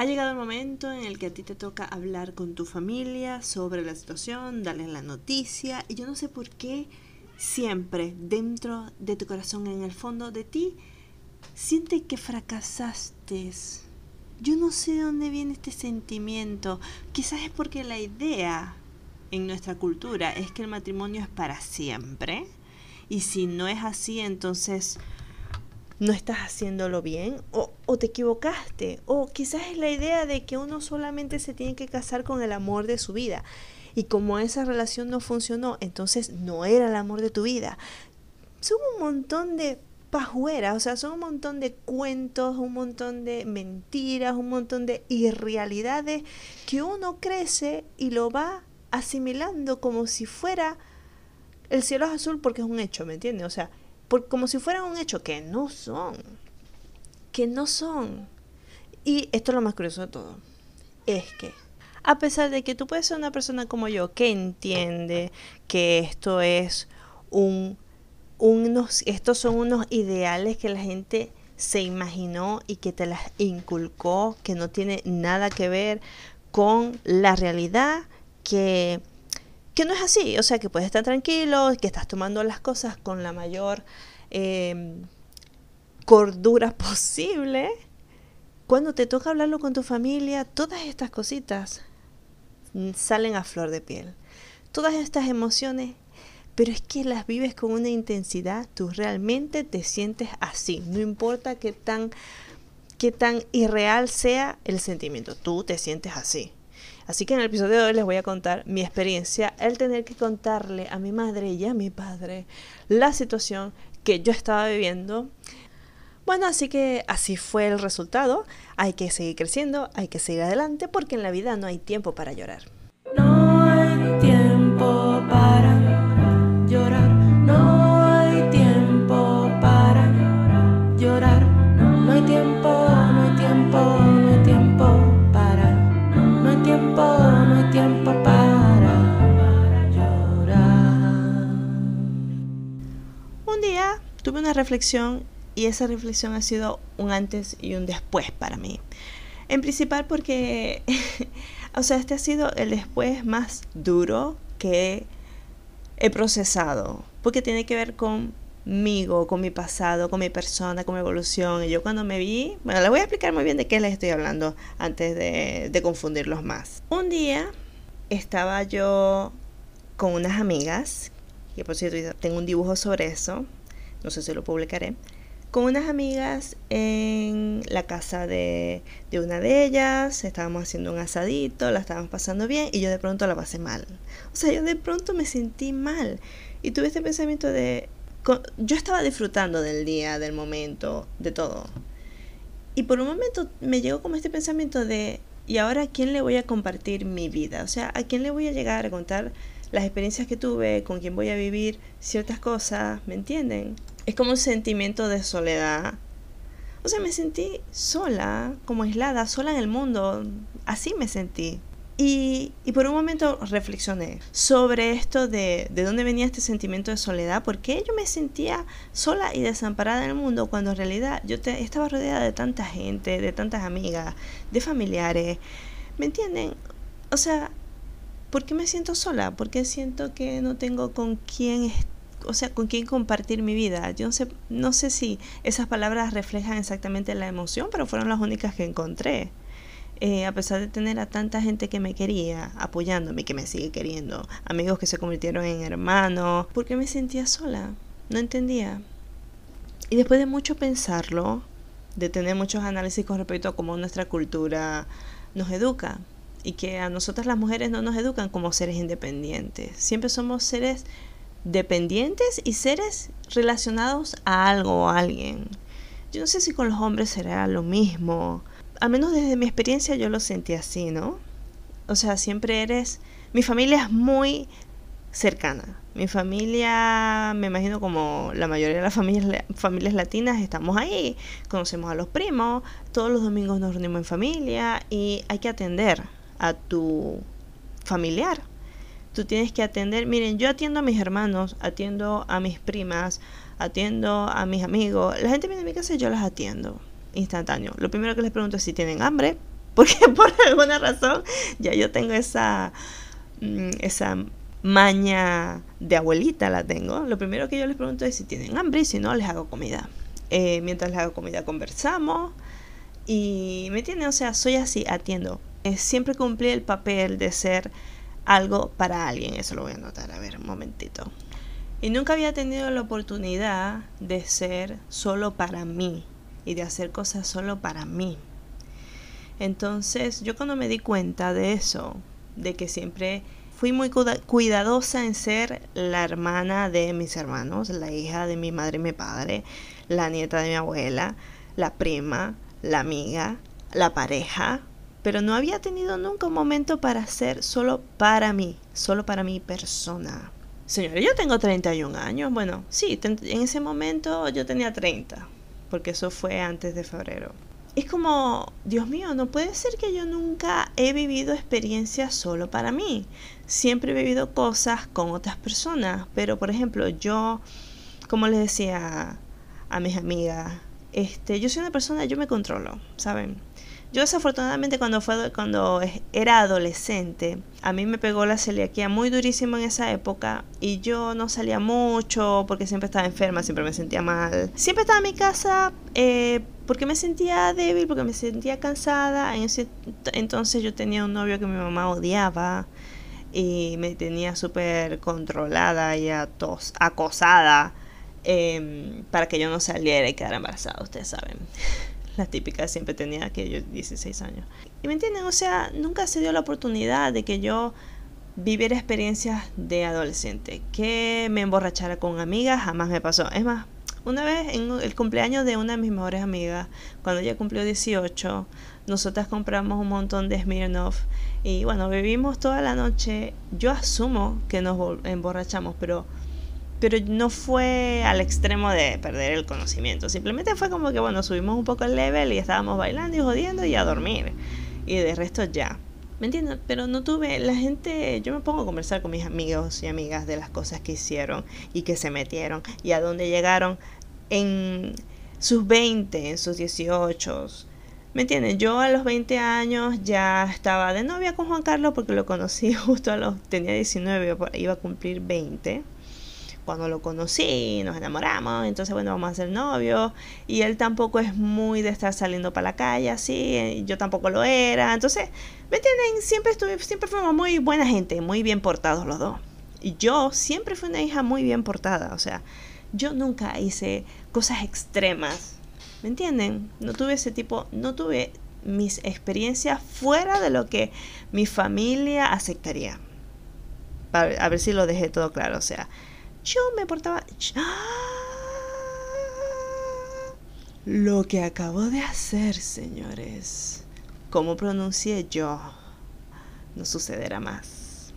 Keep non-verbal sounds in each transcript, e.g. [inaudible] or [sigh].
Ha llegado el momento en el que a ti te toca hablar con tu familia sobre la situación, darles la noticia, y yo no sé por qué siempre dentro de tu corazón, en el fondo de ti, siente que fracasaste. Yo no sé de dónde viene este sentimiento. Quizás es porque la idea en nuestra cultura es que el matrimonio es para siempre. Y si no es así, entonces no estás haciéndolo bien o, o, te equivocaste. O quizás es la idea de que uno solamente se tiene que casar con el amor de su vida. Y como esa relación no funcionó, entonces no era el amor de tu vida. Son un montón de pajueras, o sea, son un montón de cuentos, un montón de mentiras, un montón de irrealidades que uno crece y lo va asimilando como si fuera el cielo es azul porque es un hecho, ¿me entiendes? O sea, por, como si fuera un hecho que no son, que no son. Y esto es lo más curioso de todo, es que a pesar de que tú puedes ser una persona como yo que entiende que esto es un unos, estos son unos ideales que la gente se imaginó y que te las inculcó, que no tiene nada que ver con la realidad, que, que no es así, o sea, que puedes estar tranquilo, que estás tomando las cosas con la mayor em, cordura [laughs] posible. Cuando te toca hablarlo con tu familia, todas estas cositas salen a flor de piel. Todas estas emociones pero es que las vives con una intensidad, tú realmente te sientes así, no importa qué tan, qué tan irreal sea el sentimiento, tú te sientes así. Así que en el episodio de hoy les voy a contar mi experiencia, el tener que contarle a mi madre y a mi padre la situación que yo estaba viviendo. Bueno, así que así fue el resultado. Hay que seguir creciendo, hay que seguir adelante porque en la vida no hay tiempo para llorar. No hay tiempo tuve una reflexión y esa reflexión ha sido un antes y un después para mí. En principal porque, [laughs] o sea, este ha sido el después más duro que he procesado, porque tiene que ver conmigo, con mi pasado, con mi persona, con mi evolución. Y yo cuando me vi, bueno, les voy a explicar muy bien de qué les estoy hablando antes de, de confundirlos más. Un día estaba yo con unas amigas, que por cierto tengo un dibujo sobre eso, no sé si lo publicaré con unas amigas en la casa de, de, una de ellas, estábamos haciendo un asadito, la estábamos pasando bien y yo de pronto la pasé mal. O sea, yo de pronto me sentí mal y tuve este pensamiento de... Yo estaba disfrutando del día, del momento, de todo. Y por un momento me llegó como este pensamiento de, ¿y ahora a quién le voy a compartir mi vida? O sea, ¿a quién le voy a llegar a contar las experiencias que tuve, con quién voy a vivir ciertas cosas? ¿Me entienden? Es como un sentimiento de soledad. O sea, me sentí sola, como aislada, sola en el mundo. Así me sentí. Y, y, por un momento reflexioné sobre esto de, de dónde venía este sentimiento de soledad, porque yo me sentía sola y desamparada en el mundo cuando en realidad yo estaba rodeada de tanta gente, de tantas amigas, de familiares. ¿Me entienden? O sea, ¿por qué me siento sola? Porque siento que no tengo con quién estar o sea, con quién compartir mi vida. Yo no sé, no sé si esas palabras reflejan exactamente la emoción, pero fueron las únicas que encontré. Eh, a pesar de tener a tanta gente que me quería, apoyándome, que me sigue queriendo, amigos que se convirtieron en hermanos, porque me sentía sola, no entendía. Y después de mucho pensarlo, de tener muchos análisis con respecto a cómo nuestra cultura nos educa, y que a nosotras las mujeres no nos educan como seres independientes, siempre somos seres dependientes y seres relacionados a algo o a alguien. Yo no sé si con los hombres será lo mismo. Al menos desde mi experiencia yo lo sentí así, ¿no? O sea, siempre eres... Mi familia es muy cercana. Mi familia, me imagino como la mayoría de las familias, familias latinas, estamos ahí, conocemos a los primos, todos los domingos nos reunimos en familia y hay que atender a tu familiar tú tienes que atender, miren, yo atiendo a mis hermanos, atiendo a mis primas, atiendo a mis amigos, la gente viene a mi casa y yo las atiendo instantáneo. Lo primero que les pregunto es si tienen hambre, [laughs] Porque por alguna razón ya yo tengo esa, mm, esa maña de abuelita, la tengo. Lo primero que yo les pregunto es si tienen hambre y si no, les hago comida. Eh, mientras les hago comida conversamos y me entienden, o sea, soy así, atiendo. Siempre cumplí el papel de ser algo para alguien, eso lo voy a anotar, a ver, un momentito. Y nunca había tenido la oportunidad de ser solo para mí y de hacer cosas solo para mí. Entonces, yo cuando me di cuenta de eso, de que siempre fui muy cuidadosa en ser la hermana de mis hermanos, la hija de mi madre y mi padre, la nieta de mi abuela, la prima, la amiga, la pareja, pero no había tenido nunca un momento para ser solo para mí, solo para mi persona. Señores, yo tengo 31 años. Bueno, sí, en ese momento yo tenía 30, porque eso fue antes de febrero. Es como, Dios mío, no puede ser que yo nunca he vivido experiencias solo para mí. Siempre he vivido cosas con otras personas, pero por ejemplo, yo, como les decía a mis amigas, este, yo soy una persona, yo me controlo, ¿saben? Yo desafortunadamente cuando, fue, cuando era adolescente, a mí me pegó la celiaquía muy durísimo en esa época y yo no salía mucho porque siempre estaba enferma, siempre me sentía mal. Siempre estaba en mi casa eh, porque me sentía débil, porque me sentía cansada. Entonces yo tenía un novio que mi mamá odiaba y me tenía súper controlada y acosada Em, para que yo no saliera y quedara embarazada, ustedes saben. La típica siempre tenía que yo 16 años. Y me entienden, o sea, nunca se dio la oportunidad de que yo viviera experiencias de adolescente. Que me emborrachara con amigas, jamás me pasó. Es más, una vez en el cumpleaños de una de mis mejores amigas, cuando ella cumplió 18, nosotras compramos un montón de Smirnoff y bueno, bebimos toda la noche. Yo asumo que nos emborrachamos, pero pero no fue al extremo de perder el conocimiento. Simplemente fue como que, bueno, subimos un poco el level y estábamos bailando y jodiendo y a dormir. Y de resto ya. ¿Me entiendes? Pero no tuve, la gente, yo me pongo a conversar con mis amigos y amigas de las cosas que hicieron y que se metieron y a dónde llegaron en sus 20, en sus 18. ¿Me entienden? Yo a los 20 años ya estaba de novia con Juan Carlos porque lo conocí [laughs] justo a los, tenía 19, iba a cumplir 20 cuando lo conocí, nos enamoramos, entonces bueno, vamos a ser novios, y él tampoco es muy de estar saliendo para la calle así, yo tampoco lo era, entonces, ¿me entienden? Siempre, estuve, siempre fuimos muy buena gente, muy bien portados los dos. Y yo siempre fui una hija muy bien portada, o sea, yo nunca hice cosas extremas, ¿me entienden? No tuve ese tipo, no tuve mis experiencias fuera de lo que mi familia aceptaría. a ver si lo dejé todo claro, o sea, yo me portaba... Lo que acabo de hacer, señores, como pronuncié yo, no sucederá más.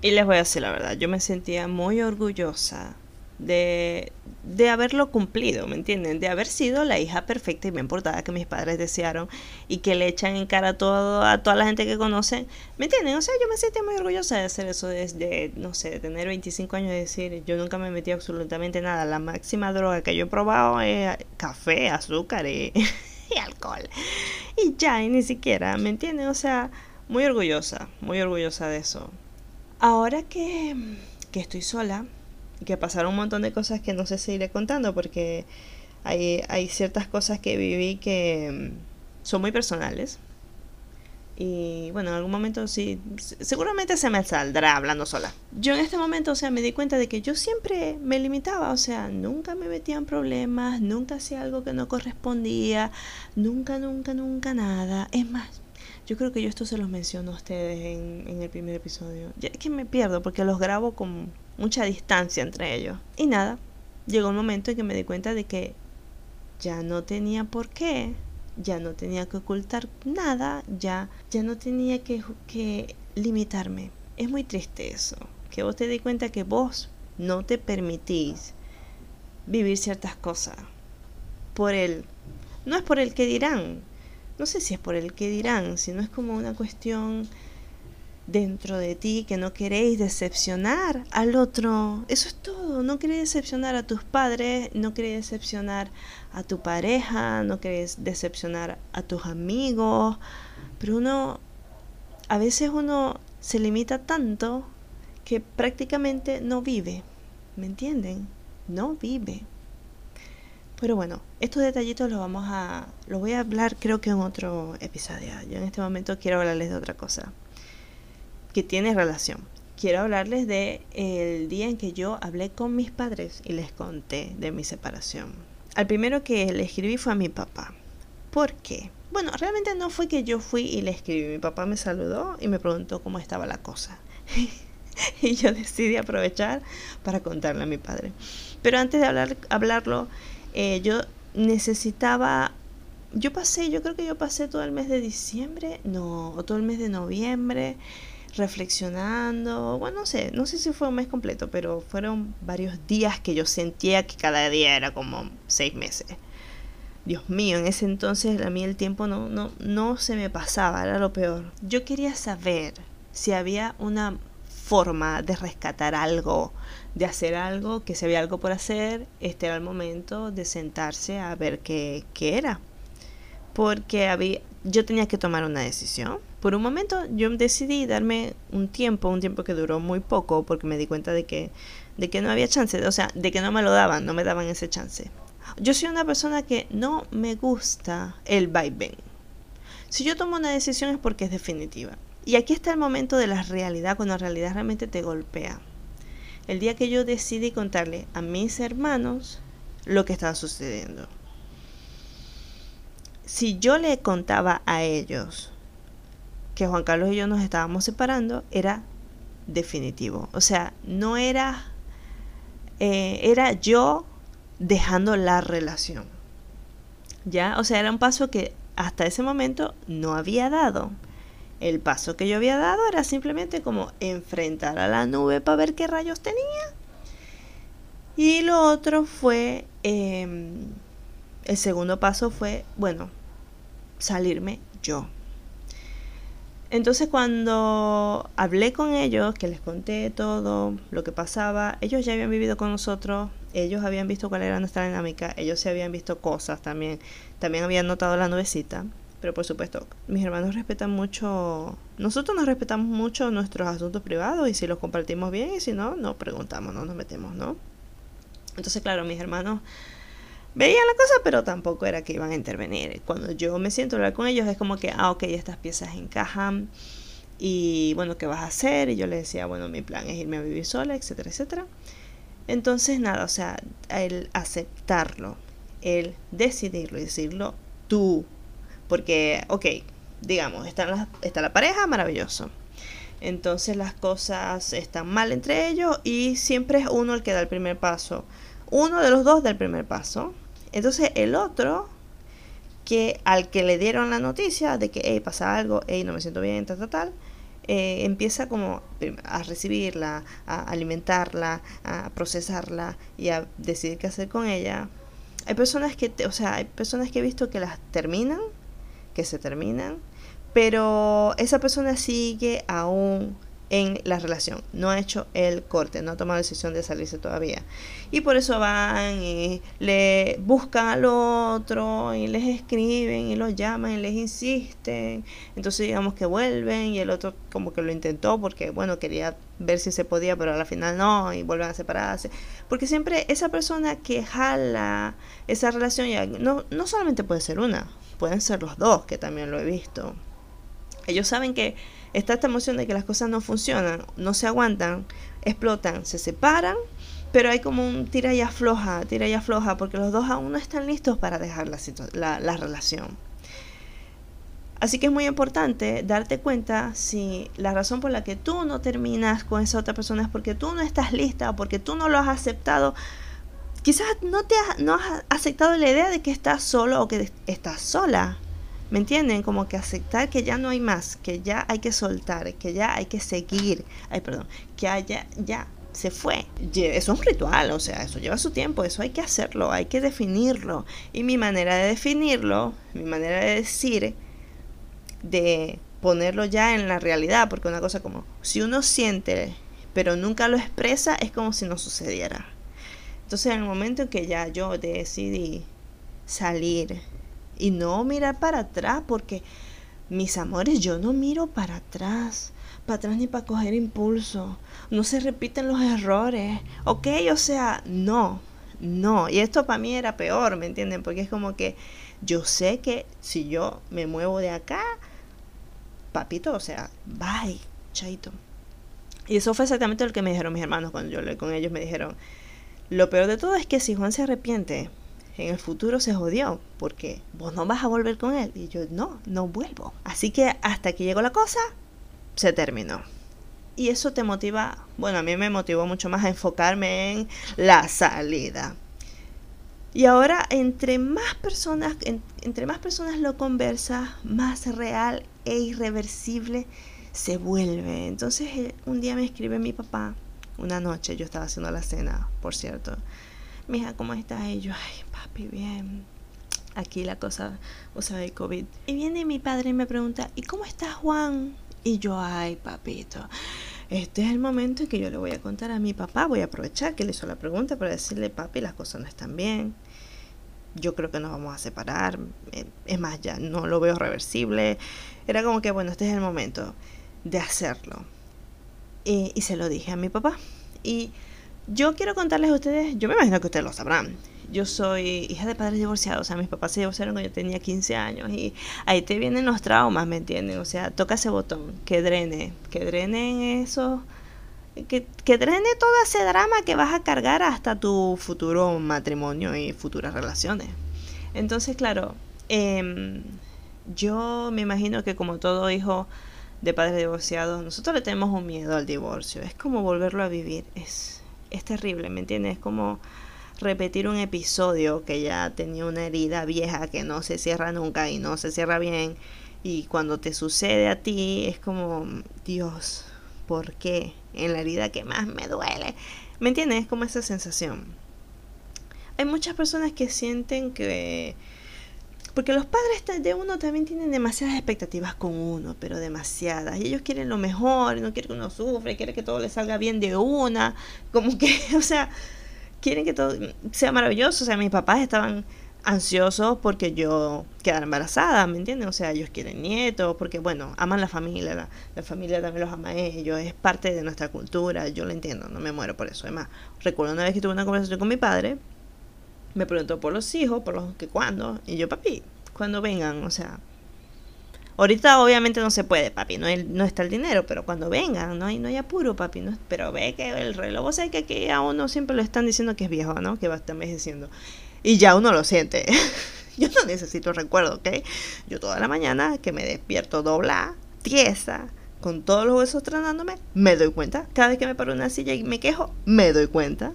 Y les voy a decir la verdad, yo me sentía muy orgullosa de, de haberlo cumplido, ¿me entienden? De haber sido la hija perfecta y bien portada que mis padres desearon y que le echan en cara a, toda la gente que conocen, ¿me entienden? O sea, yo me sentí muy orgullosa de hacer eso desde, no sé, de tener 25 años y decir, yo nunca me metí absolutamente nada. La máxima droga que yo he probado es café, azúcar y, [laughs] y alcohol. Y ya, y ni siquiera, ¿me entienden? O sea, muy orgullosa, muy orgullosa de eso. Ahora que, que estoy sola, que pasaron un montón de cosas que no sé si iré contando porque hay, hay ciertas cosas que viví que mm, son muy personales. Y bueno, en algún momento sí, seguramente se me saldrá hablando sola. Yo en este momento, o sea, me di cuenta de que yo siempre me limitaba, o sea, nunca me metía en problemas, nunca hacía algo que no correspondía, nunca, nunca, nunca nada. Es más, yo creo que yo esto se los menciono a ustedes en, en el primer episodio. Ya es que me pierdo porque los grabo con mucha distancia entre ellos. Y nada, llegó un momento en que me di cuenta de que ya no tenía por qué, ya no tenía que ocultar nada, ya, ya no tenía que, que limitarme. Es muy triste eso, que vos te di cuenta que vos no te permitís vivir ciertas cosas por el no es por el que dirán no sé si es por el que dirán sino es como una cuestión dentro de ti, que no queréis decepcionar al otro. Eso es todo. No queréis decepcionar a tus padres, no queréis decepcionar a tu pareja, no queréis decepcionar a tus amigos. Pero uno, a veces uno se limita tanto que prácticamente no vive. ¿Me entienden? No vive. Pero bueno, estos detallitos los vamos a. los voy a hablar creo que en otro episodio. Yo en este momento quiero hablarles de otra cosa. Que tiene relación. Quiero hablarles de el día en que yo hablé con mis padres y les conté de mi separación. Al primero que le escribí fue a mi papá. ¿Por qué? Bueno, realmente no fue que yo fui y le escribí. Mi papá me saludó y me preguntó cómo estaba la cosa. [laughs] y yo decidí aprovechar para contarle a mi padre. Pero antes de hablar, hablarlo, eh, yo necesitaba, yo pasé, yo creo que yo pasé todo el mes de diciembre, no, o todo el mes de noviembre reflexionando, bueno, no sé, no sé si fue un mes completo, pero fueron varios días que yo sentía que cada día era como seis meses. Dios mío, en ese entonces a mí el tiempo no, no, no se me pasaba, era lo peor. Yo quería saber si había una forma de rescatar algo, de hacer algo, que se había algo por hacer, este era el momento de sentarse a ver qué, qué era. Porque había, yo tenía que tomar una decisión. Por un momento yo decidí darme un tiempo, un tiempo que duró muy poco, porque me di cuenta de que, de que no había chance, o sea, de que no me lo daban, no me daban ese chance. Yo soy una persona que no me gusta el vaivén. Si yo tomo una decisión es porque es definitiva. Y aquí está el momento de la realidad, cuando la realidad realmente te golpea. El día que yo decidí contarle a mis hermanos lo que estaba sucediendo. Si yo le contaba a ellos que Juan Carlos y yo nos estábamos separando, era definitivo. O sea, no era... Eh, era yo dejando la relación. ¿Ya? O sea, era un paso que hasta ese momento no había dado. El paso que yo había dado era simplemente como enfrentar a la nube para ver qué rayos tenía. Y lo otro fue, em, el segundo paso fue, bueno, salirme yo. Entonces cuando hablé con ellos, que les conté todo lo que pasaba, ellos ya habían vivido con nosotros, ellos habían visto cuál era nuestra dinámica, ellos se habían visto cosas también, también habían notado la nubecita. Pero por supuesto, mis hermanos respetan mucho, nosotros nos respetamos mucho nuestros asuntos privados y si los compartimos bien y si no, no preguntamos, no nos metemos, ¿no? Entonces, claro, mis hermanos veían la cosa, pero tampoco era que iban a intervenir. Cuando yo me siento hablar con ellos es como que, ah, ok, estas piezas encajan y bueno, ¿qué vas a hacer? Y yo les decía, bueno, mi plan es irme a vivir sola, etcétera, etcétera. Entonces, nada, o sea, el aceptarlo, el decidirlo y decirlo tú porque, ok, digamos, está la, está la pareja, maravilloso. Entonces las cosas están mal entre ellos y siempre es uno el que da el primer paso. Uno de los dos da el primer paso. Entonces el otro, que al que le dieron la noticia de que, hey, pasa algo, hey, no me siento bien, tal, tal, tal, eh, empieza como a recibirla, a alimentarla, a procesarla y a decidir qué hacer con ella. Hay personas que, o sea, hay personas que he visto que las terminan que se terminan, pero esa persona sigue aún en la relación, no ha hecho el corte, no ha tomado decisión de salirse todavía. Y por eso van y le buscan al otro y les escriben y los llaman y les insisten. Entonces digamos que vuelven y el otro como que lo intentó porque bueno, quería ver si se podía, pero al final no y vuelven a separarse. Porque siempre esa persona que jala esa relación ya no, no solamente puede ser una, pueden ser los dos, que también lo he visto. Ellos saben que está esta emoción de que las cosas no funcionan, no se aguantan, explotan, se separan, pero hay como un tira y afloja, tira y afloja, porque los dos aún no están listos para dejar la, la relación. Así que es muy importante darte cuenta si la razón por la que tú no terminas con esa otra persona es porque tú no estás lista o porque tú no lo has aceptado quizás no te has, no has aceptado la idea de que estás solo o que estás sola. ¿Me entienden? Como que aceptar que ya no hay más, que ya hay que soltar, que ya hay que seguir. Ay, perdón, que haya, ya se fue. Eso es un ritual, o sea, eso lleva su tiempo, eso hay que hacerlo, hay que definirlo. Y mi manera de definirlo, mi manera de decir, de ponerlo ya en la realidad, porque una cosa como, si uno siente, pero nunca lo expresa, es como si no sucediera. Entonces, en el momento en que ya yo decidí salir y no mirar para atrás, porque mis amores, yo no miro para atrás, para atrás ni para coger impulso. No se repiten los errores, ¿ok? O sea, no, no. Y esto para mí era peor, ¿me entienden? Porque es como que yo sé que si yo me muevo de acá, papito, o sea, bye, chaito. Y eso fue exactamente lo que me dijeron mis hermanos cuando yo le con ellos. Me dijeron, lo peor de todo es que si Juan se arrepiente, en el futuro se jodió, porque vos no vas a volver con él. Y yo, no, no vuelvo. Así que hasta que llegó la cosa, se terminó. Y eso te motiva, bueno, a mí me motivó mucho más a enfocarme en la salida. Y ahora, entre más personas, entre más personas lo conversas, más real e irreversible se vuelve. Entonces, eh, un día me escribe mi papá, una noche, yo estaba haciendo la cena, por cierto. Mija, ¿cómo estás? Y yo, ay, papi, bien. Aquí la cosa, o sea, el COVID. Y viene mi padre y me pregunta, ¿y cómo estás, Juan? Y yo, ay, papito, este es el momento en que yo le voy a contar a mi papá. Voy a aprovechar que le hizo la pregunta para decirle, papi, las cosas no están bien. Yo creo que nos vamos a separar. Eh, es más, ya no lo veo reversible. Era como que, bueno, este es el momento de hacerlo. Y, y se lo dije a mi papá. Y yo quiero contarles a ustedes, yo me imagino que ustedes lo sabrán. Yo soy hija de padres divorciados, o sea, mis papás se divorciaron cuando yo tenía 15 años y ahí te vienen los traumas, ¿me entienden? O sea, toca ese botón, que drene, que drene eso, que, que drene todo ese drama que vas a cargar hasta tu futuro matrimonio y futuras relaciones. Entonces, claro, eh, yo me imagino que como todo hijo de padres divorciados, nosotros le tenemos un miedo al divorcio. Es como volverlo a vivir. Es, es terrible, ¿me entiendes? Es como repetir un episodio que ya tenía una herida vieja que no se cierra nunca y no se cierra bien. Y cuando te sucede a ti es como, Dios, ¿por qué? En la herida que más me duele. ¿Me entiendes? Es como esa sensación. Hay muchas personas que sienten que porque los padres de uno también tienen demasiadas expectativas con uno, pero demasiadas. Y ellos quieren lo mejor, no quieren que uno sufra, quieren que todo le salga bien de una. Como que, [laughs] o sea, quieren que todo sea maravilloso. O sea, mis papás estaban ansiosos porque yo quedara embarazada, ¿me entienden? O sea, ellos quieren nietos, porque bueno, aman la familia, la, la, familia también los ama a ellos, es parte de nuestra cultura, yo lo entiendo, no me muero por eso. Además, recuerdo una vez que tuve una conversación con mi padre me preguntó por los hijos, por los que cuándo. Y yo, papi, cuando vengan, o sea. Ahorita obviamente no se puede, papi, no, hay, no está el dinero, pero cuando vengan, no hay, no hay apuro, papi. No, pero ve que el reloj, sea que aquí a uno siempre lo están diciendo que es viejo, ¿no? Que va a estar envejeciendo. Y ya uno lo siente. [laughs] yo no necesito recuerdo, ¿ok? Yo toda la mañana que me despierto dobla, tiesa, con todos los huesos tronándome, me doy cuenta. Cada vez que me paro en una silla y me quejo, me doy cuenta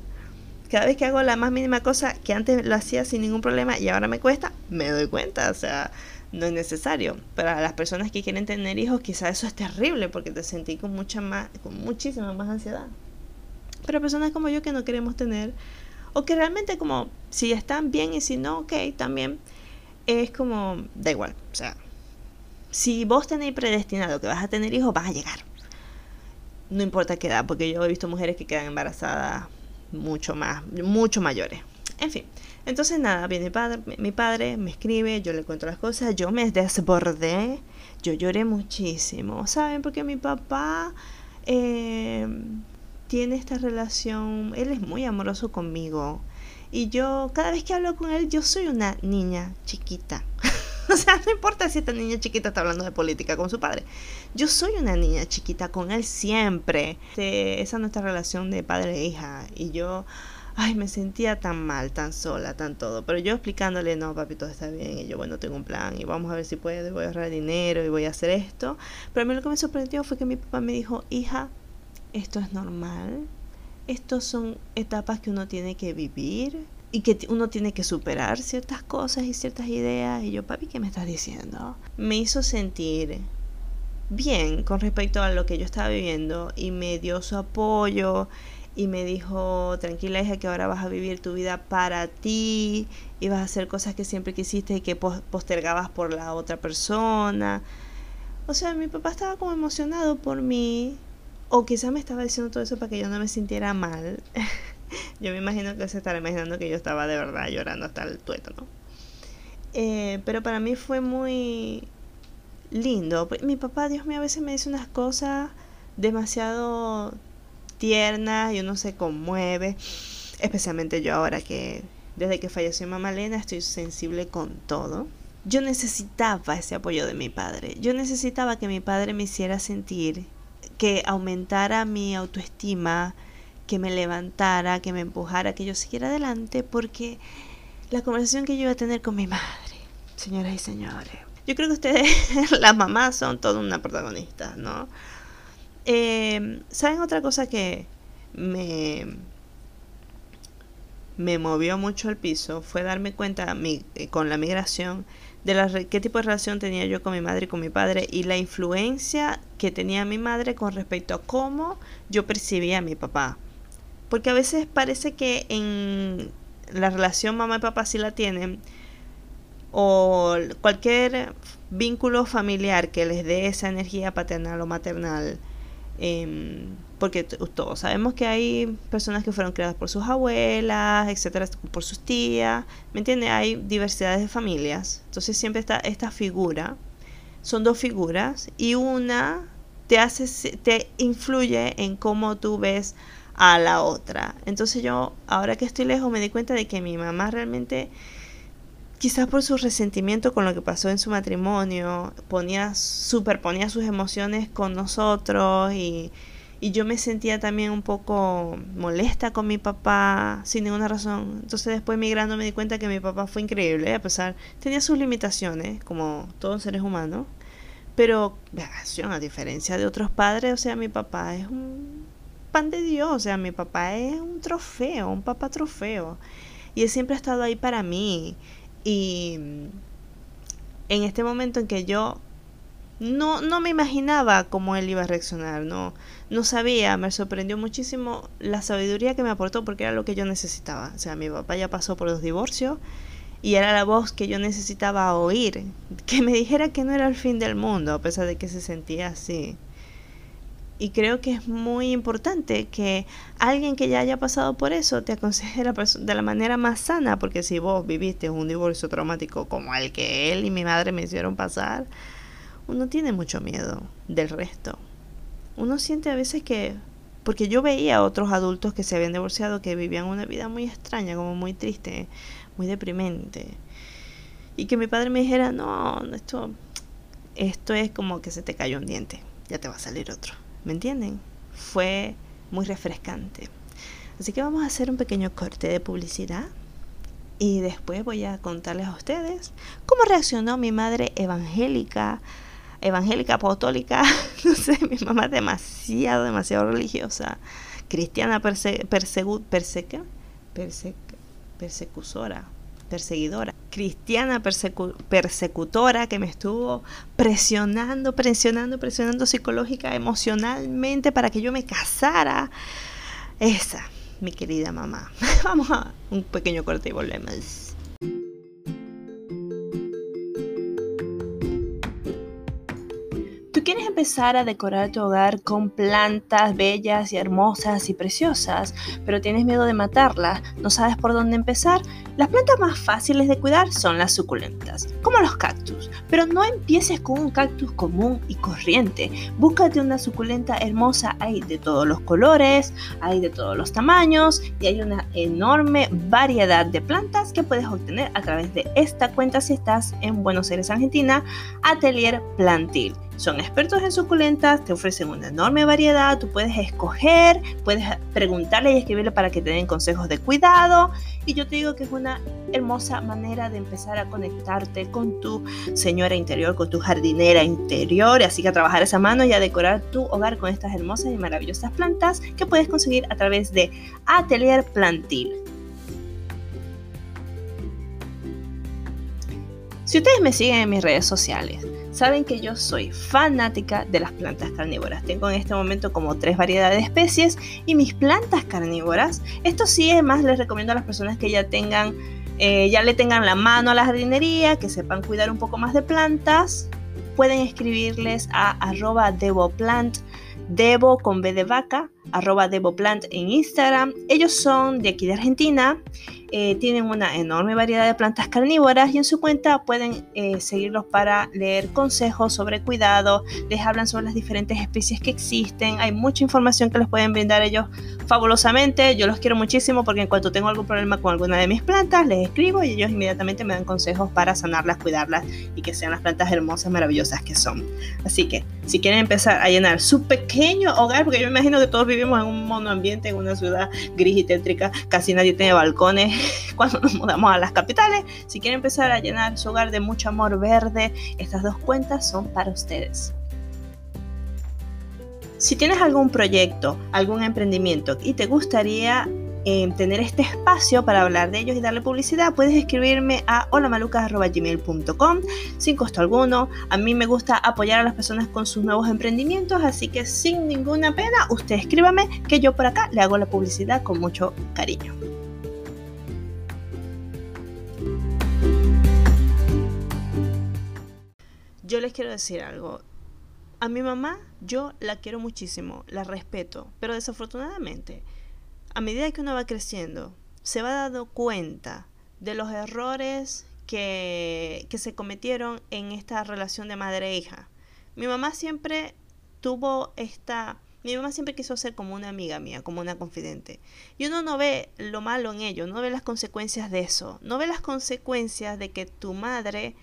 cada vez que hago la más mínima cosa que antes lo hacía sin ningún problema y ahora me cuesta, me doy cuenta, o sea, no es necesario. Para las personas que quieren tener hijos, quizás eso es terrible porque te sentí con mucha más, con muchísima más ansiedad. Pero personas como yo que no queremos tener, o que realmente como, si están bien y si no, ok, también, es como, da igual, o sea, si vos tenéis predestinado que vas a tener hijos, vas a llegar. No importa qué edad, porque yo he visto mujeres que quedan embarazadas mucho más, mucho mayores. En fin, entonces nada, viene mi padre, mi padre me escribe, yo le cuento las cosas, yo me desbordé, yo lloré muchísimo, ¿saben? Porque mi papá eh, tiene esta relación, él es muy amoroso conmigo. Y yo, cada vez que hablo con él, yo soy una niña chiquita. [laughs] [laughs] o sea, no importa si esta niña chiquita está hablando de política con su padre. Yo soy una niña chiquita con él siempre. Esa es nuestra relación de padre e hija. Y yo, ay, me sentía tan mal, tan sola, tan todo. Pero yo explicándole, no, papi, todo está bien. Y yo, bueno, tengo un plan. Y vamos a ver si puedo. Voy a ahorrar dinero y voy a hacer esto. Pero a mí lo que me sorprendió fue que mi papá me dijo, hija, esto es normal. Estos son etapas que uno tiene que vivir y que uno tiene que superar ciertas cosas y ciertas ideas. Y yo, papi, ¿qué me estás diciendo? Me hizo sentir bien con respecto a lo que yo estaba viviendo y me dio su apoyo y me dijo, tranquila hija, que ahora vas a vivir tu vida para ti y vas a hacer cosas que siempre quisiste y que postergabas por la otra persona. O sea, mi papá estaba como emocionado por mí o quizás me estaba diciendo todo eso para que yo no me sintiera mal. [laughs] [laughs] yo me imagino que se estará imaginando que yo estaba de verdad llorando hasta el tueto, ¿no? Eh, pero para mí fue muy lindo. Pues, mi papá, Dios mío, a veces me dice unas cosas demasiado tiernas y uno se conmueve. Especialmente yo ahora que desde que falleció mamá estoy sensible con todo. Yo necesitaba ese apoyo de mi padre. Yo necesitaba que mi padre me hiciera sentir que aumentara mi autoestima, que me levantara, que me empujara, que yo siguiera adelante, porque la conversación que yo iba a tener con mi madre, señoras y señores, yo creo que ustedes, [laughs] las mamás, son toda una protagonista, ¿no? Eh, ¿Saben otra cosa que me, me movió mucho el piso? Fue darme cuenta mi, eh, con la migración de la, qué tipo de relación tenía yo con mi madre y con mi padre y la influencia que tenía mi madre con respecto a cómo yo percibía a mi papá. Porque a veces parece que en la relación mamá y papá sí la tienen, o cualquier vínculo familiar que les dé esa energía paternal o maternal, em, porque todos sabemos que hay personas que fueron creadas por sus abuelas, etcétera, por sus tías, ¿me entiendes? Hay diversidades de familias, entonces siempre está esta figura, son dos figuras y una te hace, te influye en cómo tú ves a la otra. Entonces yo, ahora que estoy lejos, me di cuenta de que mi mamá realmente, quizás por su resentimiento con lo que pasó en su matrimonio, ponía, superponía sus emociones con nosotros y, y yo me sentía también un poco molesta con mi papá sin ninguna razón. Entonces después migrando me di cuenta que mi papá fue increíble, a pesar, tenía sus limitaciones, como todos seres humanos. Pero, a diferencia de otros padres, o sea, mi papá es un pan de Dios. O sea, mi papá es un trofeo, un papá trofeo. Y él siempre ha estado ahí para mí. Y en este momento en que yo no, no me imaginaba cómo él iba a reaccionar, no, no sabía, me sorprendió muchísimo la sabiduría que me aportó porque era lo que yo necesitaba. O sea, mi papá ya pasó por los divorcios y era la voz que yo necesitaba oír, que me dijera que no era el fin del mundo, a pesar de que se sentía así. Y creo que es muy importante que alguien que ya haya pasado por eso te aconseje de la manera más sana, porque si vos viviste un divorcio traumático como el que él y mi madre me hicieron pasar, uno tiene mucho miedo del resto. Uno siente a veces que, porque yo veía a otros adultos que se habían divorciado que vivían una vida muy extraña, como muy triste, muy deprimente. Y que mi padre me dijera, no, esto, esto es como que se te cayó un diente, ya te va a salir otro. ¿Me entienden? Fue muy refrescante. Así que vamos a hacer un pequeño corte de publicidad y después voy a contarles a ustedes cómo reaccionó mi madre evangélica, evangélica apostólica, [laughs] no sé, mi mamá demasiado, demasiado religiosa, cristiana perse, persegu, perseca, persecusora, perseguidora, cristiana persecutora que me estuvo presionando, presionando, presionando psicológica, emocionalmente para que yo me casara. Esa, mi querida mamá. [laughs] Vamos a un pequeño corte y volvemos. Quieres empezar a decorar tu hogar con plantas bellas y hermosas y preciosas, pero tienes miedo de matarlas, no sabes por dónde empezar, las plantas más fáciles de cuidar son las suculentas, como los cactus. Pero no empieces con un cactus común y corriente. Búscate una suculenta hermosa, hay de todos los colores, hay de todos los tamaños y hay una enorme variedad de plantas que puedes obtener a través de esta cuenta si estás en Buenos Aires, Argentina, Atelier Plantil. Son expertos en suculentas, te ofrecen una enorme variedad, tú puedes escoger, puedes preguntarle y escribirle para que te den consejos de cuidado. Y yo te digo que es una hermosa manera de empezar a conectarte con tu señora interior, con tu jardinera interior, así que a trabajar esa mano y a decorar tu hogar con estas hermosas y maravillosas plantas que puedes conseguir a través de Atelier Plantil. Si ustedes me siguen en mis redes sociales, saben que yo soy fanática de las plantas carnívoras. Tengo en este momento como tres variedades de especies y mis plantas carnívoras, esto sí es más les recomiendo a las personas que ya tengan, eh, ya le tengan la mano a la jardinería, que sepan cuidar un poco más de plantas, pueden escribirles a arroba devoplant, devo con B de vaca, arroba en Instagram. Ellos son de aquí de Argentina eh, tienen una enorme variedad de plantas carnívoras y en su cuenta pueden eh, seguirlos para leer consejos sobre cuidado, les hablan sobre las diferentes especies que existen, hay mucha información que les pueden brindar ellos fabulosamente, yo los quiero muchísimo porque en cuanto tengo algún problema con alguna de mis plantas, les escribo y ellos inmediatamente me dan consejos para sanarlas, cuidarlas y que sean las plantas hermosas, maravillosas que son. Así que si quieren empezar a llenar su pequeño hogar, porque yo me imagino que todos vivimos en un monoambiente, en una ciudad gris y tétrica, casi nadie tiene balcones [laughs] cuando nos mudamos a las capitales, si quieren empezar a llenar su hogar de mucho amor verde, estas dos cuentas son para ustedes. Si tienes algún proyecto, algún emprendimiento y te gustaría tener este espacio para hablar de ellos y darle publicidad, puedes escribirme a holamalucas.gmail.com sin costo alguno. A mí me gusta apoyar a las personas con sus nuevos emprendimientos, así que sin ninguna pena, usted escríbame que yo por acá le hago la publicidad con mucho cariño. Yo les quiero decir algo. A mi mamá yo la quiero muchísimo, la respeto, pero desafortunadamente a medida que uno va creciendo, se va dando cuenta de los errores que, se cometieron en esta relación de madre e hija. Mi mamá siempre tuvo esta... Mi mamá siempre quiso ser como una amiga mía, como una confidente. Y uno no ve lo malo en ello, no ve las consecuencias de eso. No ve las consecuencias de que tu madre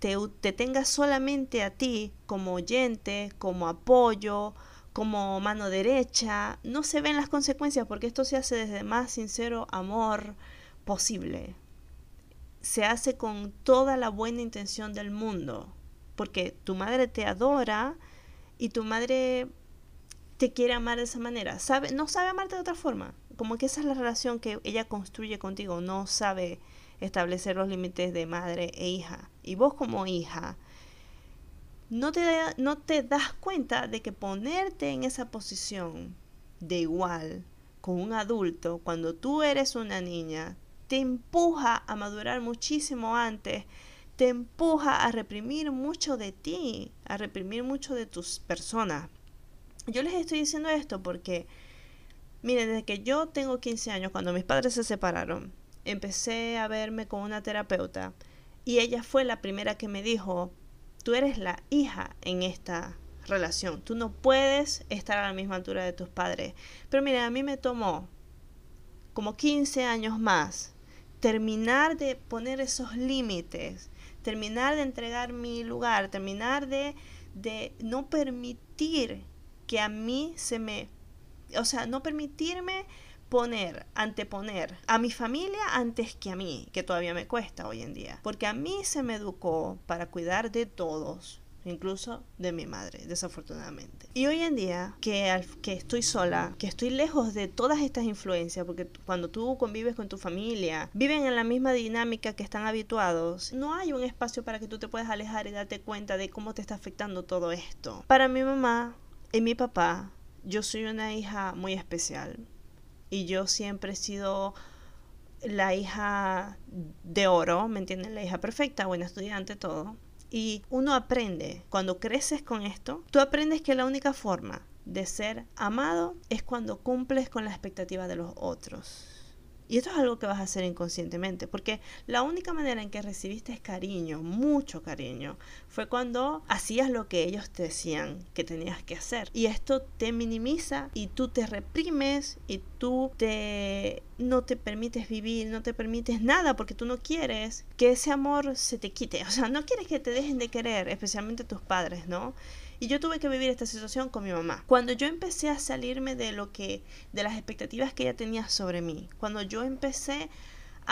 te, te tenga solamente a ti como oyente, como apoyo, como mano derecha, no se ven las consecuencias porque esto se hace desde más sincero amor posible. Se hace con toda la buena intención del mundo, porque tu madre te adora y tu madre te quiere amar de esa manera. Sabe, no sabe amarte de otra forma. Como que esa es la relación que ella construye contigo. No sabe establecer los límites de madre e hija. Y vos como hija no te, no te das cuenta de que ponerte en esa posición de igual con un adulto cuando tú eres una niña te empuja a madurar muchísimo antes, te empuja a reprimir mucho de ti, a reprimir mucho de tus personas. Yo les estoy diciendo esto porque, miren, desde que yo tengo 15 años, cuando mis padres se separaron, empecé a verme con una terapeuta y ella fue la primera que me dijo, tú eres la hija en esta relación. Tú no puedes estar a la misma altura de tus padres. Pero mira, a mí me tomó como 15 años más terminar de poner esos límites, terminar de entregar mi lugar, terminar de, de no permitir que a mí se me, o sea, no permitirme poner, anteponer a mi familia antes que a mí, que todavía me cuesta hoy en día. Porque a mí se me educó para cuidar de todos, incluso de mi madre, desafortunadamente. Y hoy en día, que, que estoy sola, que estoy lejos de todas estas influencias, porque cuando tú convives con tu familia, viven en la misma dinámica que están habituados, no hay un espacio para que tú te puedas alejar y darte cuenta de cómo te está afectando todo esto. Para mi mamá y mi papá, yo soy una hija muy especial y yo siempre he sido la hija de oro, ¿me entienden? La hija perfecta, buena estudiante, todo. Y uno aprende, cuando creces con esto, tú aprendes que la única forma de ser amado es cuando cumples con la expectativa de los otros. Y esto es algo que vas a hacer inconscientemente, porque la única manera en que recibiste cariño, mucho cariño, fue cuando hacías lo que ellos te decían que tenías que hacer. Y esto te minimiza y tú te reprimes y tú te no te permites vivir, no te permites nada porque tú no quieres que ese amor se te quite. O sea, no quieres que te dejen de querer, especialmente tus padres, ¿no? Y yo tuve que vivir esta situación con mi mamá. Cuando yo empecé a salirme de lo que, de las expectativas que ella tenía sobre mí, cuando yo empecé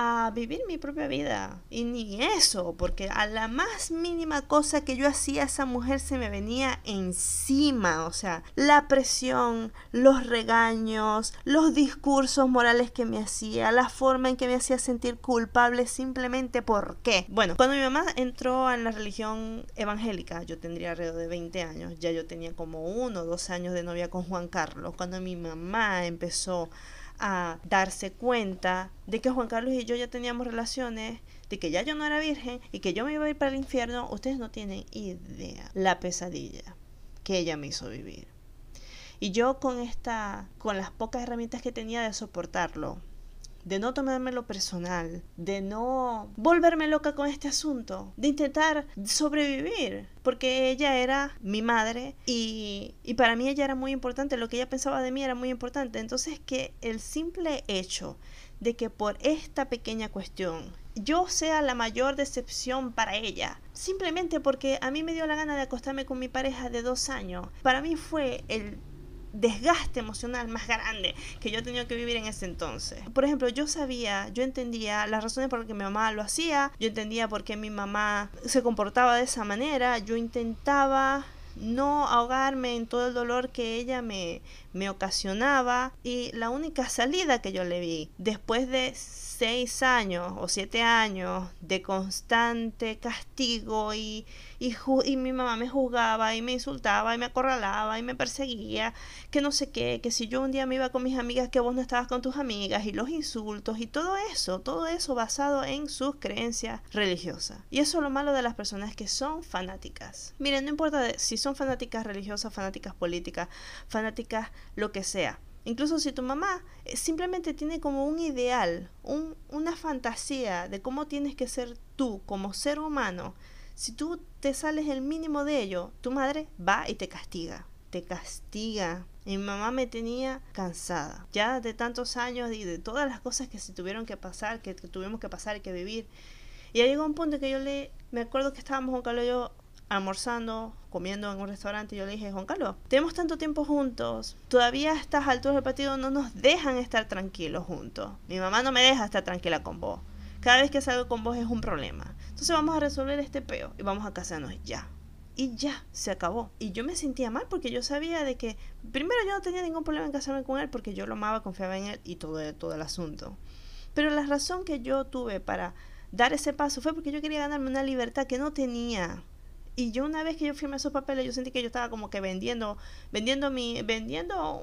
a vivir mi propia vida. Y ni eso, porque a la más mínima cosa que yo hacía, esa mujer se me venía encima. O sea, la presión, los regaños, los discursos morales que me hacía, la forma en que me hacía sentir culpable simplemente porque. Bueno, cuando mi mamá entró en la religión evangélica, yo tendría alrededor de 20 años, ya yo tenía como uno o dos años de novia con Juan Carlos. Cuando mi mamá empezó a darse cuenta de que Juan Carlos y yo ya teníamos relaciones, de que ya yo no era virgen y que yo me iba a ir para el infierno, ustedes no tienen idea la pesadilla que ella me hizo vivir. Y yo con esta, con las pocas herramientas que tenía de soportarlo, de no tomármelo personal, de no volverme loca con este asunto, de intentar sobrevivir, porque ella era mi madre y, y, para mí ella era muy importante, lo que ella pensaba de mí era muy importante, entonces que el simple hecho de que por esta pequeña cuestión yo sea la mayor decepción para ella. Simplemente porque a mí me dio la gana de acostarme con mi pareja de dos años. Para mí fue el desgaste emocional más grande que yo tenido que vivir en ese entonces. Por ejemplo, yo sabía, yo entendía las razones por las que mi mamá lo hacía, yo entendía por qué mi mamá se comportaba de esa manera, yo intentaba no ahogarme en todo el dolor que ella me, me ocasionaba y la única salida que yo le vi después de seis años o siete años de constante castigo y, y, y, mi mamá me juzgaba y me insultaba y me acorralaba y me perseguía, que no sé qué, que si yo un día me iba con mis amigas que vos no estabas con tus amigas y los insultos y todo eso, todo eso basado en sus creencias religiosas. Y eso es lo malo de las personas que son fanáticas. Miren, no importa si son fanáticas religiosas, fanáticas políticas, fanáticas lo que sea Incluso si tu mamá eh, simplemente tiene como un ideal, un, una fantasía de cómo tienes que ser tú como ser humano, si tú te sales el mínimo de ello, tu madre va y te castiga. Te castiga. Mi mamá me tenía cansada. Ya de tantos años y de todas las cosas que se tuvieron que pasar, que, tuvimos que pasar y que vivir. Y llegó un punto que yo le... Me acuerdo que estábamos Juan Carlos y yo almorzando, comiendo en un restaurante, yo le dije, Juan Carlos, tenemos tanto tiempo juntos, todavía a estas alturas del partido no nos dejan estar tranquilos juntos. Mi mamá no me deja estar tranquila con vos. Cada vez que salgo con vos es un problema. Entonces vamos a resolver este peo y vamos a casarnos ya. Y ya, se acabó. Y yo me sentía mal porque yo sabía de que, primero yo no tenía ningún problema en casarme con él porque yo lo amaba, confiaba en él y todo, todo el asunto. Pero la razón que yo tuve para dar ese paso fue porque yo quería ganarme una libertad que no tenía. Y yo una vez que yo firmé esos papeles, yo sentí que yo estaba como que vendiendo, vendiendo mi, vendiendo,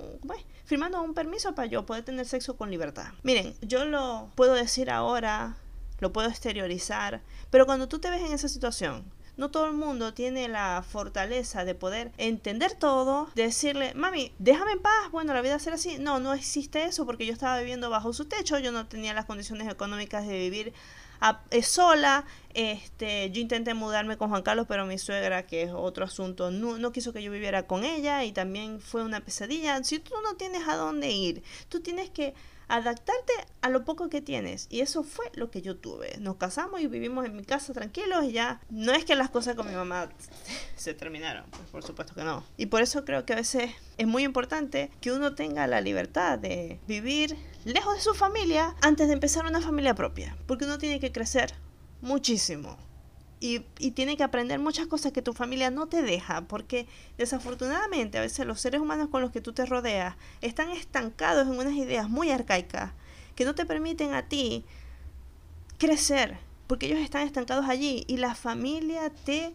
firmando un permiso para yo poder tener sexo con libertad. Miren, yo lo puedo decir ahora, lo puedo exteriorizar, pero cuando tú te ves en esa situación, no todo el mundo tiene la fortaleza de poder entender todo, decirle, mami, déjame en paz, bueno, la vida será así. No, no existe eso porque yo estaba viviendo bajo su techo, yo no tenía las condiciones económicas de vivir sola. Este, yo intenté mudarme con Juan Carlos, pero mi suegra, que es otro asunto, no, no quiso que yo viviera con ella y también fue una pesadilla. Si tú no tienes a dónde ir, tú tienes que adaptarte a lo poco que tienes. Y eso fue lo que yo tuve. Nos casamos y vivimos en mi casa tranquilos y ya. No es que las cosas con mi mamá [laughs] se terminaron, pues por supuesto que no. Y por eso creo que a veces es muy importante que uno tenga la libertad de vivir lejos de su familia antes de empezar una familia propia. Porque uno tiene que crecer muchísimo. Y, tiene que aprender muchas cosas que tu familia no te deja, porque desafortunadamente a veces los seres humanos con los que tú te rodeas están estancados en unas ideas muy arcaicas que no te permiten a ti crecer, porque ellos están estancados allí y la familia te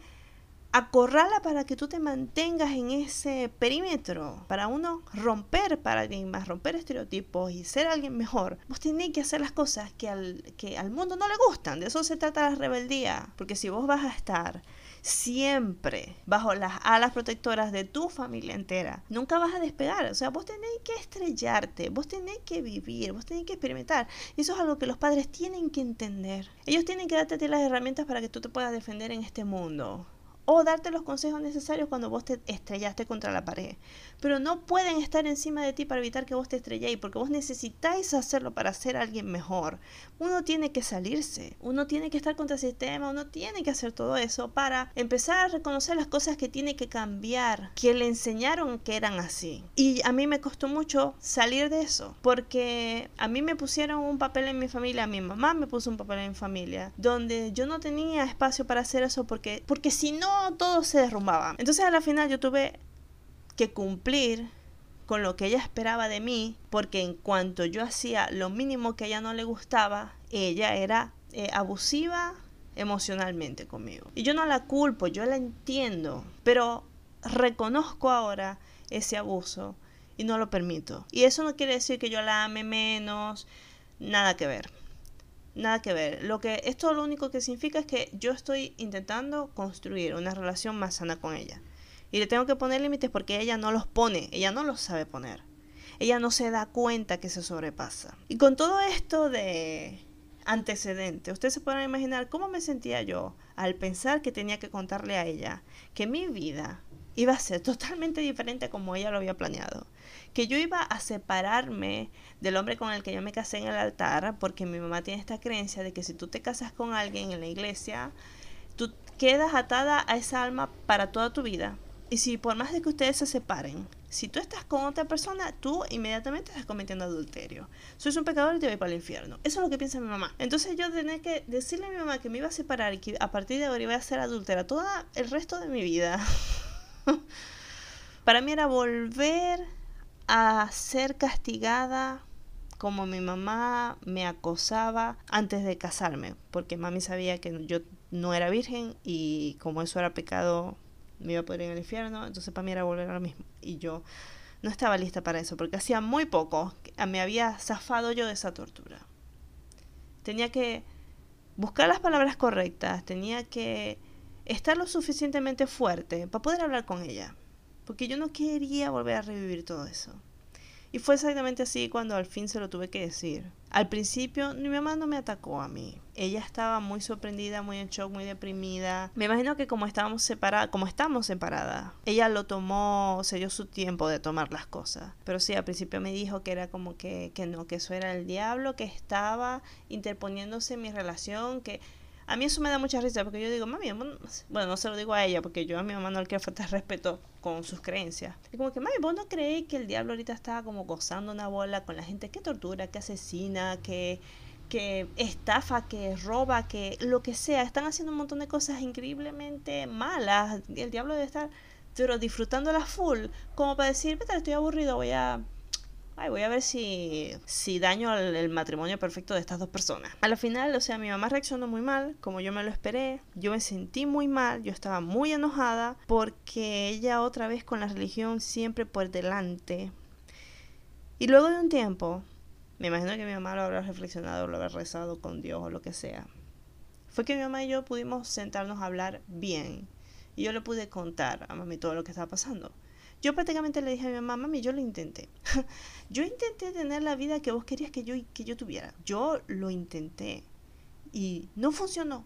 acorrala para que tú te mantengas en ese perímetro, para uno romper paradigmas, romper estereotipos y ser alguien mejor. Vos tenés que hacer las cosas que al, que al mundo no le gustan, de eso se trata la rebeldía, porque si vos vas a estar siempre bajo las alas protectoras de tu familia entera, nunca vas a despegar, o sea, vos tenés que estrellarte, vos tenés que vivir, vos tenés que experimentar, y eso es algo que los padres tienen que entender. Ellos tienen que darte las herramientas para que tú te puedas defender en este mundo o darte los consejos necesarios cuando vos te estrellaste contra la pared. Pero no pueden estar encima de ti para evitar que vos te estrelléis, porque vos necesitáis hacerlo para ser alguien mejor. Uno tiene que salirse, uno tiene que estar contra el sistema, uno tiene que hacer todo eso para empezar a reconocer las cosas que tiene que cambiar, que le enseñaron que eran así. Y a mí me costó mucho salir de eso, porque a mí me pusieron un papel en mi familia, a mi mamá me puso un papel en mi familia, donde yo no tenía espacio para hacer eso porque, porque si no todo se derrumbaba. Entonces a la final yo tuve que cumplir con lo que ella esperaba de mí, porque en cuanto yo hacía lo mínimo que a ella no le gustaba, ella era eh, abusiva emocionalmente conmigo. Y yo no la culpo, yo la entiendo, pero reconozco ahora ese abuso y no lo permito. Y eso no quiere decir que yo la ame menos, nada que ver. Nada que ver. Lo que esto lo único que significa es que yo estoy intentando construir una relación más sana con ella. Y le tengo que poner límites porque ella no los pone, ella no los sabe poner. ella no se da cuenta que se sobrepasa. Y con todo esto de antecedente, ustedes se pueden imaginar cómo me sentía yo al pensar que tenía que contarle a ella que mi vida iba a ser totalmente diferente como ella lo había planeado. Que yo iba a separarme del hombre con el que yo me casé en el altar, porque mi mamá tiene esta creencia de que si tú te casas con alguien en la iglesia, tú quedas atada a esa alma para toda tu vida. Y si por más de que ustedes se separen, si tú estás con otra persona, tú inmediatamente estás cometiendo adulterio. Soy un pecador y te voy para el infierno. Eso es lo que piensa mi mamá. Entonces yo tenía que decirle a mi mamá que me iba a separar y que a partir de ahora iba a ser adúltera todo el resto de mi vida. [laughs] [laughs] para mí era volver a ser castigada como mi mamá me acosaba antes de casarme, porque mami sabía que yo no era virgen y como eso era pecado me iba a poder ir al infierno, entonces para mí era volver a lo mismo. Y yo no estaba lista para eso, porque hacía muy poco me había zafado yo de esa tortura. Tenía que buscar las palabras correctas, tenía que estar lo suficientemente fuerte para poder hablar con ella, porque yo no quería volver a revivir todo eso. Y fue exactamente así cuando al fin se lo tuve que decir. Al principio mi mamá no me atacó a mí. Ella estaba muy sorprendida, muy en shock, muy deprimida. Me imagino que como estábamos separadas, como estamos separadas, ella lo tomó, se dio su tiempo de tomar las cosas. Pero sí, al principio me dijo que era como que, que no, que eso era el diablo que estaba interponiéndose en mi relación, que a mí eso me da mucha risa porque yo digo, mami, bueno, no se lo digo a ella porque yo a mi mamá no le quiero faltar [laughs] respeto con sus creencias. Y como que, mami, vos no creéis que el diablo ahorita está como gozando una bola con la gente que tortura, que asesina, que, que estafa, que roba, que lo que sea. Están haciendo un montón de cosas increíblemente malas. El diablo debe estar pero disfrutando la full, como para decir, vete, estoy aburrido, voy a ay, voy a ver si, si daño el, matrimonio perfecto de estas dos personas. A la final, o sea, mi mamá reaccionó muy mal, como yo me lo esperé, yo me sentí muy mal, yo estaba muy enojada porque ella otra vez con la religión siempre por delante. Y luego de un tiempo, me imagino que mi mamá lo habrá reflexionado, lo habrá rezado con Dios o lo que sea. Fue que mi mamá y yo pudimos sentarnos a hablar bien. Y yo le pude contar a mami todo lo que estaba pasando. Yo prácticamente le dije a mi mamá, mami, yo lo intenté. [laughs] yo intenté tener la vida que vos querías que yo, que yo tuviera. Yo lo intenté. Y no funcionó.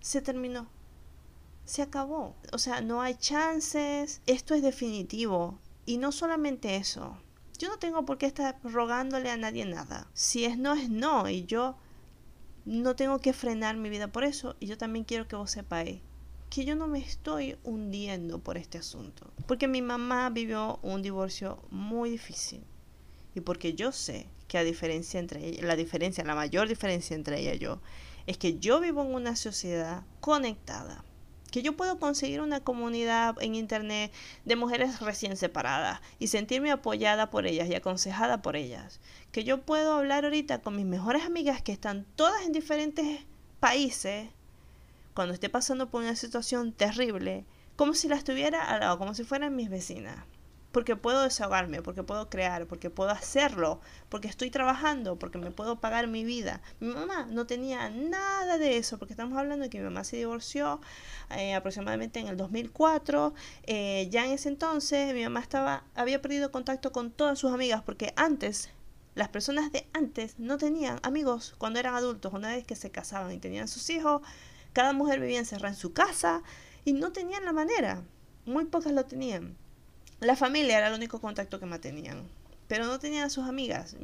Se terminó. Se acabó. O sea, no hay chances. Esto es definitivo. Y no solamente eso. Yo no tengo por qué estar rogándole a nadie nada. Si es no, es no. Y yo no tengo que frenar mi vida por eso. Y yo también quiero que vos sepáis que yo no me estoy hundiendo por este asunto. Porque mi mamá vivió un divorcio muy difícil. Y porque yo sé que a diferencia entre la diferencia, la mayor diferencia entre ella y yo, es que yo vivo en una sociedad conectada. Que yo puedo conseguir una comunidad en internet de mujeres recién separadas y sentirme apoyada por ellas y aconsejada por ellas. Que yo puedo hablar ahorita con mis mejores amigas que están todas en diferentes países cuando esté pasando por una situación terrible, como si la estuviera al lado, como si fueran mis vecinas. Porque puedo desahogarme, porque puedo crear, porque puedo hacerlo, porque estoy trabajando, porque me puedo pagar mi vida. Mi mamá no tenía nada de eso, porque estamos hablando de que mi mamá se divorció eh, aproximadamente en el 2004. Eh, ya en ese entonces mi mamá estaba, había perdido contacto con todas sus amigas, porque antes las personas de antes no tenían amigos cuando eran adultos, una vez que se casaban y tenían sus hijos, cada mujer vivía encerrada en su casa y no tenían la manera. Muy pocas lo tenían. La familia era el único contacto que mantenían, pero no tenían a sus amigas.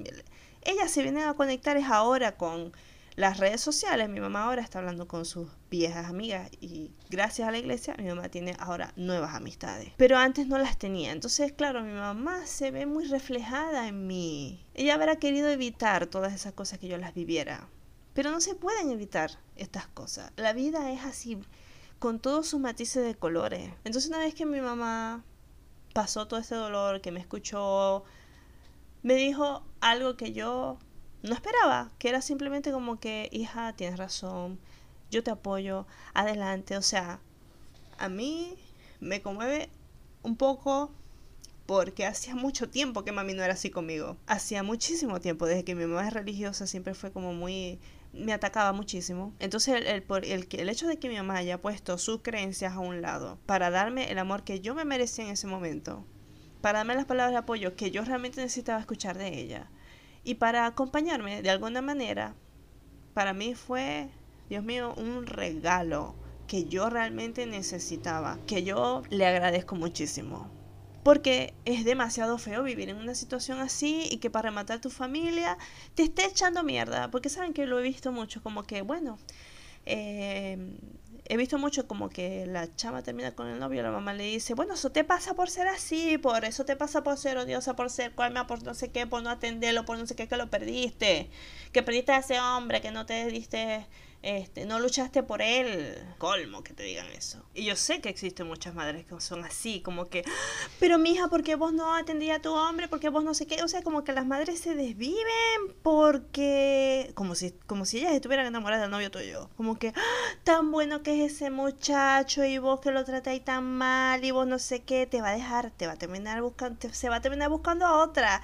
Ellas se vienen a conectar es ahora con las redes sociales. Mi mamá ahora está hablando con sus viejas amigas y gracias a la iglesia mi mamá tiene ahora nuevas amistades. Pero antes no las tenía. Entonces, claro, mi mamá se ve muy reflejada en mí. Ella habrá querido evitar todas esas cosas que yo las viviera. Pero no se pueden evitar estas cosas. La vida es así, con todos sus matices de colores. Entonces una vez que mi mamá pasó todo ese dolor, que me escuchó, me dijo algo que yo no esperaba, que era simplemente como que, hija, tienes razón, yo te apoyo, adelante. O sea, a mí me conmueve un poco porque hacía mucho tiempo que mami no era así conmigo. Hacía muchísimo tiempo, desde que mi mamá es religiosa, siempre fue como muy me atacaba muchísimo. Entonces el, el, el, hecho de que mi mamá haya puesto sus creencias a un lado para darme el amor que yo me merecía en ese momento, para darme las palabras de apoyo que yo realmente necesitaba escuchar de ella y para acompañarme de alguna manera, para mí fue, Dios mío, un regalo que yo realmente necesitaba, que yo le agradezco muchísimo. Porque es demasiado feo vivir en una situación así y que para rematar tu familia te esté echando mierda. Porque saben que lo he visto mucho, como que, bueno, eh, he visto mucho como que la chama termina con el novio, la mamá le dice, bueno, eso te pasa por ser así, por eso te pasa por ser odiosa, por ser cualma, por no sé qué, por no atenderlo, por no sé qué, que lo perdiste, que perdiste a ese hombre, que no te diste este, no luchaste por él. Colmo que te digan eso. Y yo sé que existen muchas madres que son así, como que, pero mija, ¿por qué vos no atendías a tu hombre? ¿Por qué vos no sé qué? O sea, como que las madres se desviven porque, como si, como si ellas estuvieran enamoradas del novio tuyo. Como que, ¡Ah! tan bueno que es ese muchacho y vos que lo tratáis tan mal y vos no sé qué, te va a dejar, te va a terminar buscando, se va a terminar buscando a otra.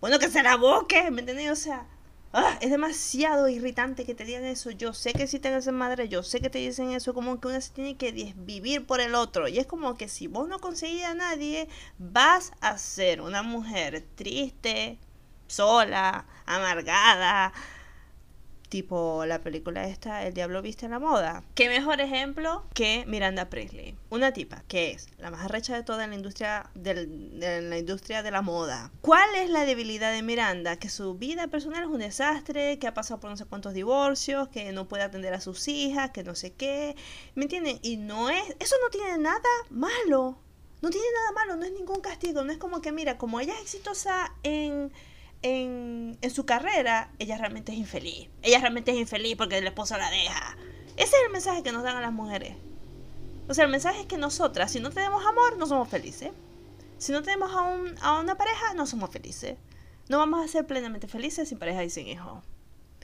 Bueno, que se la busque, ¿me entendés? O sea, Ah, es demasiado irritante que te digan eso. Yo sé que si tengas madre, yo sé que te dicen eso, como que una se tiene que vivir por el otro. Y es como que si vos no conseguís a nadie, vas a ser una mujer triste, sola, amargada, tipo la película esta, El Diablo Viste en la Moda. ¿Qué mejor ejemplo que Miranda Presley? Una tipa que es la más arrecha de toda la industria, de la industria de la moda. ¿Cuál es la debilidad de Miranda? Que su vida personal es un desastre, que ha pasado por no sé cuántos divorcios, que no puede atender a sus hijas, que no sé qué. ¿Me entienden? Y no es, eso no tiene nada malo. No tiene nada malo, no es ningún castigo, no es como que, mira, como ella es exitosa en en, su carrera, ella realmente es infeliz. Ella realmente es infeliz porque el esposo la deja. Ese es el mensaje que nos dan a las mujeres. O sea, el mensaje es que nosotras, si no tenemos amor, no somos felices. Si no tenemos a, un, a una pareja, no somos felices. No vamos a ser plenamente felices sin pareja y sin hijo.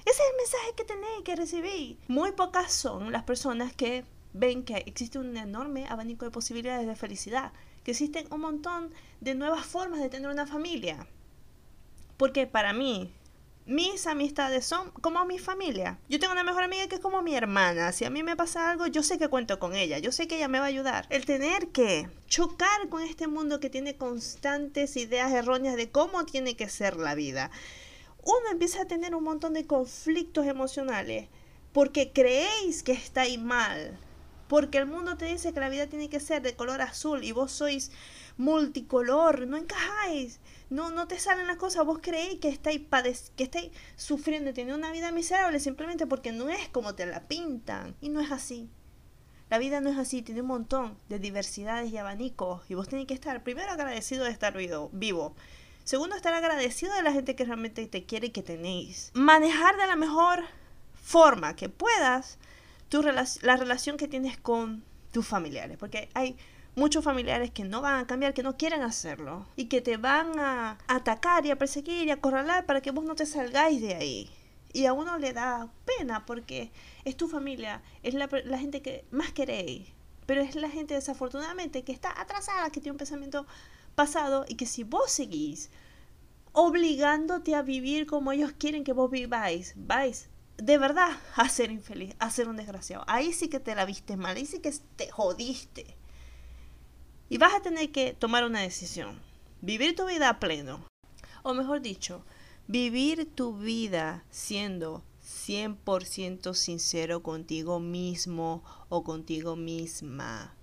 Ese es el mensaje que tenéis, que recibí. Muy pocas son las personas que ven que existe un enorme abanico de posibilidades de felicidad, que existen un montón de nuevas formas de tener una familia. Porque para mí, mis amistades son como mi familia. Yo tengo una mejor amiga que es como mi hermana. Si a mí me pasa algo, yo sé que cuento con ella. Yo sé que ella me va a ayudar. El tener que chocar con este mundo que tiene constantes ideas erróneas de cómo tiene que ser la vida. Uno empieza a tener un montón de conflictos emocionales porque creéis que estáis mal. Porque el mundo te dice que la vida tiene que ser de color azul y vos sois multicolor, no encajáis no, no te salen las cosas, vos creéis que estáis, que estáis sufriendo y teniendo una vida miserable simplemente porque no es como te la pintan. Y no es así. La vida no es así, tiene un montón de diversidades y abanicos. Y vos tenés que estar, primero, agradecido de estar vivo. Segundo, estar agradecido de la gente que realmente te quiere y que tenéis. Manejar de la mejor forma que puedas tu la relación que tienes con tus familiares. Porque hay muchos familiares que no van a cambiar, que no quieren hacerlo y que te van a atacar y a perseguir y a acorralar para que vos no te salgáis de ahí. Y a uno le da pena porque es tu familia, es la, gente que más queréis, pero es la gente desafortunadamente que está atrasada, que tiene un pensamiento pasado y que si vos seguís obligándote a vivir como ellos quieren que vos viváis, vais de verdad a ser infeliz, a ser un desgraciado. Ahí sí que te la viste mal, ahí sí que te jodiste. Y vas a tener que tomar una decisión. Vivir tu vida a pleno. O mejor dicho, vivir tu vida siendo 100% sincero contigo mismo o contigo misma.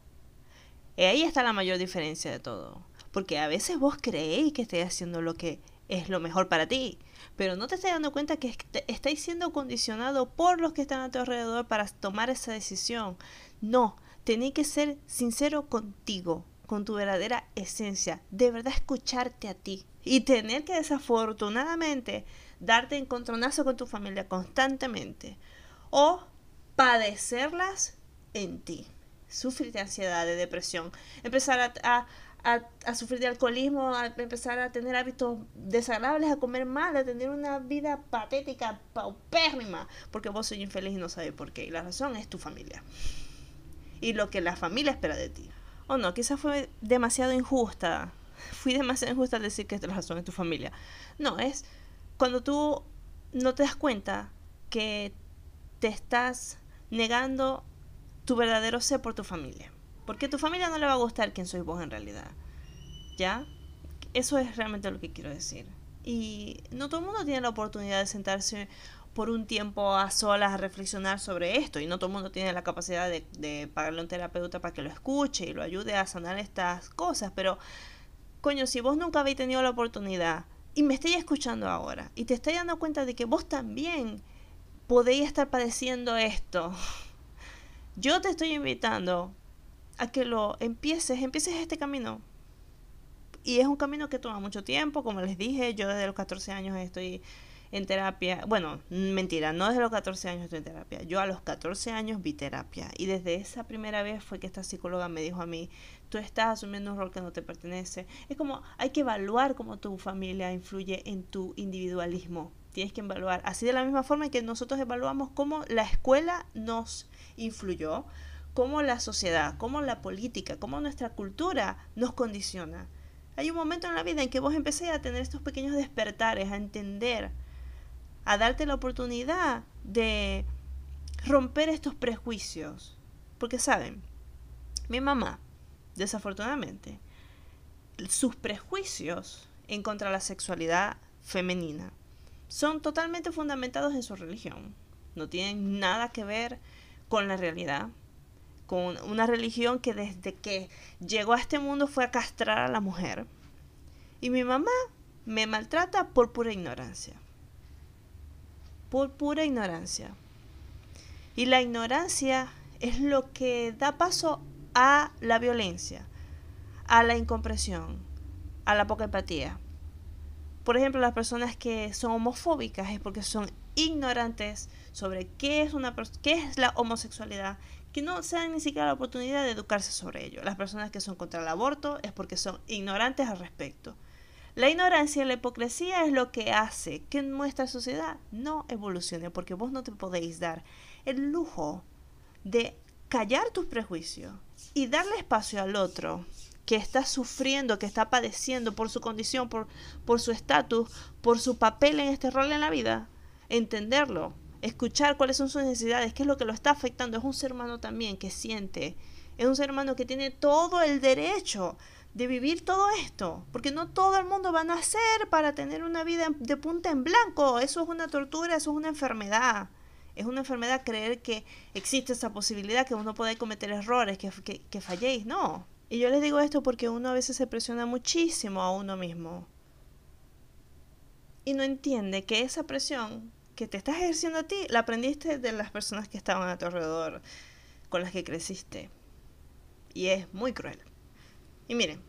Y ahí está la mayor diferencia de todo. Porque a veces vos creéis que estáis haciendo lo que es lo mejor para ti, pero no te estás dando cuenta que estáis siendo condicionado por los que están a tu alrededor para tomar esa decisión. No, tenéis que ser sincero contigo, con tu verdadera esencia, de verdad escucharte a ti y tener que desafortunadamente darte encontronazo con tu familia constantemente o padecerlas en ti, sufrir de ansiedad, de depresión, empezar a, a, sufrir de alcoholismo, empezar a tener hábitos desagradables, a comer mal, a tener una vida patética, paupérrima, porque vos sois infeliz y no sabes por qué. Y la razón es tu familia. Y lo que la familia espera de ti o no, quizás fue demasiado injusta. Fui demasiado injusta al decir que la razón es tu familia. No, es cuando tú no te das cuenta que te estás negando tu verdadero ser por tu familia. Porque a tu familia no le va a gustar quién sois vos en realidad. ¿Ya? Eso es realmente lo que quiero decir. Y no todo el mundo tiene la oportunidad de sentarse por un tiempo a solas a reflexionar sobre esto y no todo el mundo tiene la capacidad de, de pagarle a un terapeuta para que lo escuche y lo ayude a sanar estas cosas, pero coño, si vos nunca habéis tenido la oportunidad y me estáis escuchando ahora y te estáis dando cuenta de que vos también podéis estar padeciendo esto, [laughs] yo te estoy invitando a que lo empieces, empieces este camino. Y es un camino que toma mucho tiempo, como les dije, yo desde los 14 años estoy en terapia. Bueno, mentira, no desde los 14 años estoy en terapia. Yo a los 14 años vi terapia. Y desde esa primera vez fue que esta psicóloga me dijo a mí, tú estás asumiendo un rol que no te pertenece. Es como, hay que evaluar cómo tu familia influye en tu individualismo. Tienes que evaluar. Así de la misma forma que nosotros evaluamos cómo la escuela nos influyó, cómo la sociedad, cómo la política, cómo nuestra cultura nos condiciona. Hay un momento en la vida en que vos empecé a tener estos pequeños despertares, a entender a darte la oportunidad de romper estos prejuicios. Porque saben, mi mamá, desafortunadamente, sus prejuicios en contra de la sexualidad femenina son totalmente fundamentados en su religión. No tienen nada que ver con la realidad, con una religión que desde que llegó a este mundo fue a castrar a la mujer. Y mi mamá me maltrata por pura ignorancia por pura ignorancia. Y la ignorancia es lo que da paso a la violencia, a la incomprensión, a la poca empatía. Por ejemplo, las personas que son homofóbicas es porque son ignorantes sobre qué es, una, qué es la homosexualidad, que no se dan ni siquiera la oportunidad de educarse sobre ello. Las personas que son contra el aborto es porque son ignorantes al respecto. La ignorancia y la hipocresía es lo que hace que nuestra sociedad no evolucione, porque vos no te podéis dar el lujo de callar tus prejuicios y darle espacio al otro que está sufriendo, que está padeciendo por su condición, por, su estatus, por su papel en este rol en la vida, entenderlo, escuchar cuáles son sus necesidades, qué es lo que lo está afectando. Es un ser humano también que siente, es un ser humano que tiene todo el derecho de vivir todo esto, porque no todo el mundo va a nacer para tener una vida de punta en blanco, eso es una tortura, eso es una enfermedad. Es una enfermedad creer que existe esa posibilidad, que uno puede cometer errores, que, que, que falléis, no. Y yo les digo esto porque uno a veces se presiona muchísimo a uno mismo. Y no entiende que esa presión que te estás ejerciendo a ti, la aprendiste de las personas que estaban a tu alrededor, con las que creciste. Y es muy cruel. Y miren,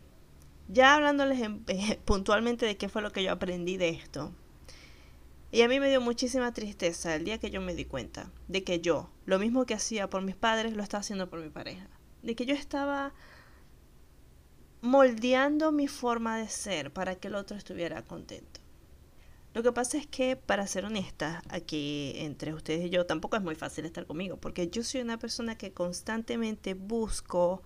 ya hablándoles eh, [laughs] puntualmente de qué fue lo que yo aprendí de esto. Y a mí me dio muchísima tristeza el día que yo me di cuenta de que yo, lo mismo que hacía por mis padres, lo estaba haciendo por mi pareja. De que yo estaba moldeando mi forma de ser para que el otro estuviera contento. Lo que pasa es que, para ser honesta, aquí entre ustedes y yo, tampoco es muy fácil estar conmigo, porque yo soy una persona que constantemente busco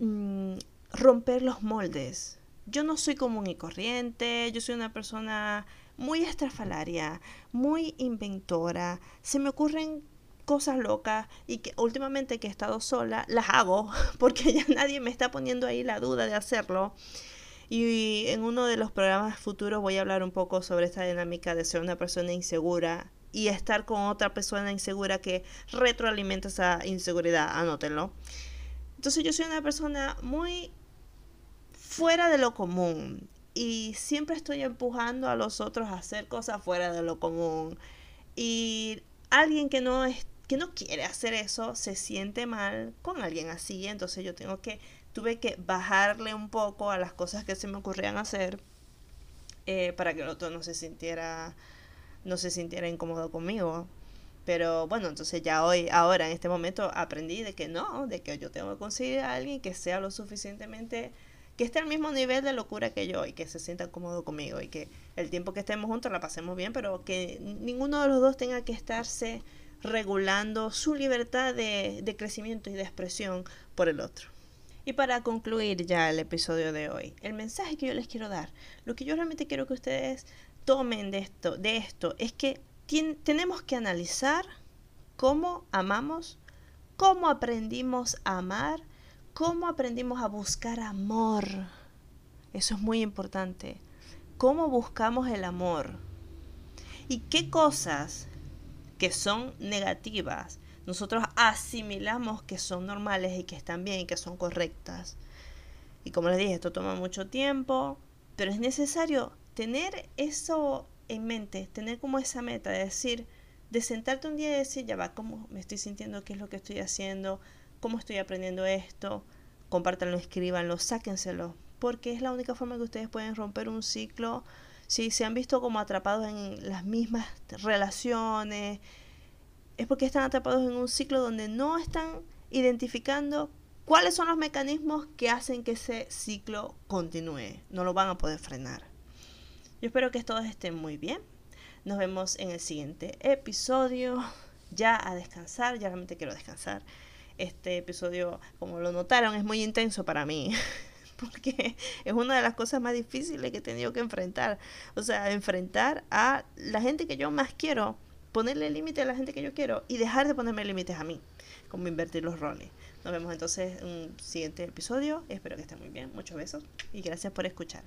mm, romper los moldes. Yo no soy común y corriente, yo soy una persona muy estrafalaria, muy inventora, se me ocurren cosas locas y que últimamente que he estado sola las hago [laughs] porque ya nadie me está poniendo ahí la duda de hacerlo. Y en uno de los programas futuros voy a hablar un poco sobre esta dinámica de ser una persona insegura y estar con otra persona insegura que retroalimenta esa inseguridad, anótenlo. Entonces yo soy una persona muy fuera de lo común y siempre estoy empujando a los otros a hacer cosas fuera de lo común y alguien que no es que no quiere hacer eso se siente mal con alguien así entonces yo tengo que tuve que bajarle un poco a las cosas que se me ocurrían hacer eh, para que el otro no se sintiera no se sintiera incómodo conmigo. Pero bueno, entonces ya hoy, ahora en este momento aprendí de que no, de que yo tengo que conseguir a alguien que sea lo suficientemente que esté al mismo nivel de locura que yo y que se sienta cómodo conmigo y que el tiempo que estemos juntos la pasemos bien, pero que ninguno de los dos tenga que estarse regulando su libertad de, de crecimiento y de expresión por el otro. Y para concluir ya el episodio de hoy, el mensaje que yo les quiero dar, lo que yo realmente quiero que ustedes tomen de esto, de esto es que tenemos que analizar cómo amamos, cómo aprendimos a amar cómo aprendimos a buscar amor. Eso es muy importante. ¿Cómo buscamos el amor? ¿Y qué cosas que son negativas nosotros asimilamos que son normales y que están bien y que son correctas? Y como les dije, esto toma mucho tiempo, pero es necesario tener eso en mente, tener como esa meta de decir, de sentarte un día y decir, ya va, cómo me estoy sintiendo, qué es lo que estoy haciendo, cómo estoy aprendiendo esto, compártanlo, escríbanlo, sáquenselo, porque es la única forma que ustedes pueden romper un ciclo. Si se han visto como atrapados en las mismas relaciones, es porque están atrapados en un ciclo donde no están identificando cuáles son los mecanismos que hacen que ese ciclo continúe. No lo van a poder frenar. Yo espero que todos estén muy bien. Nos vemos en el siguiente episodio. Ya a descansar, ya realmente quiero descansar. Este episodio, como lo notaron, es muy intenso para mí. [laughs] Porque es una de las cosas más difíciles que he tenido que enfrentar. O sea, enfrentar a la gente que yo más quiero, ponerle límite a la gente que yo quiero y dejar de ponerme límites a mí. Como invertir los roles. Nos vemos entonces en un siguiente episodio. Espero que estén muy bien. Muchos besos y gracias por escuchar.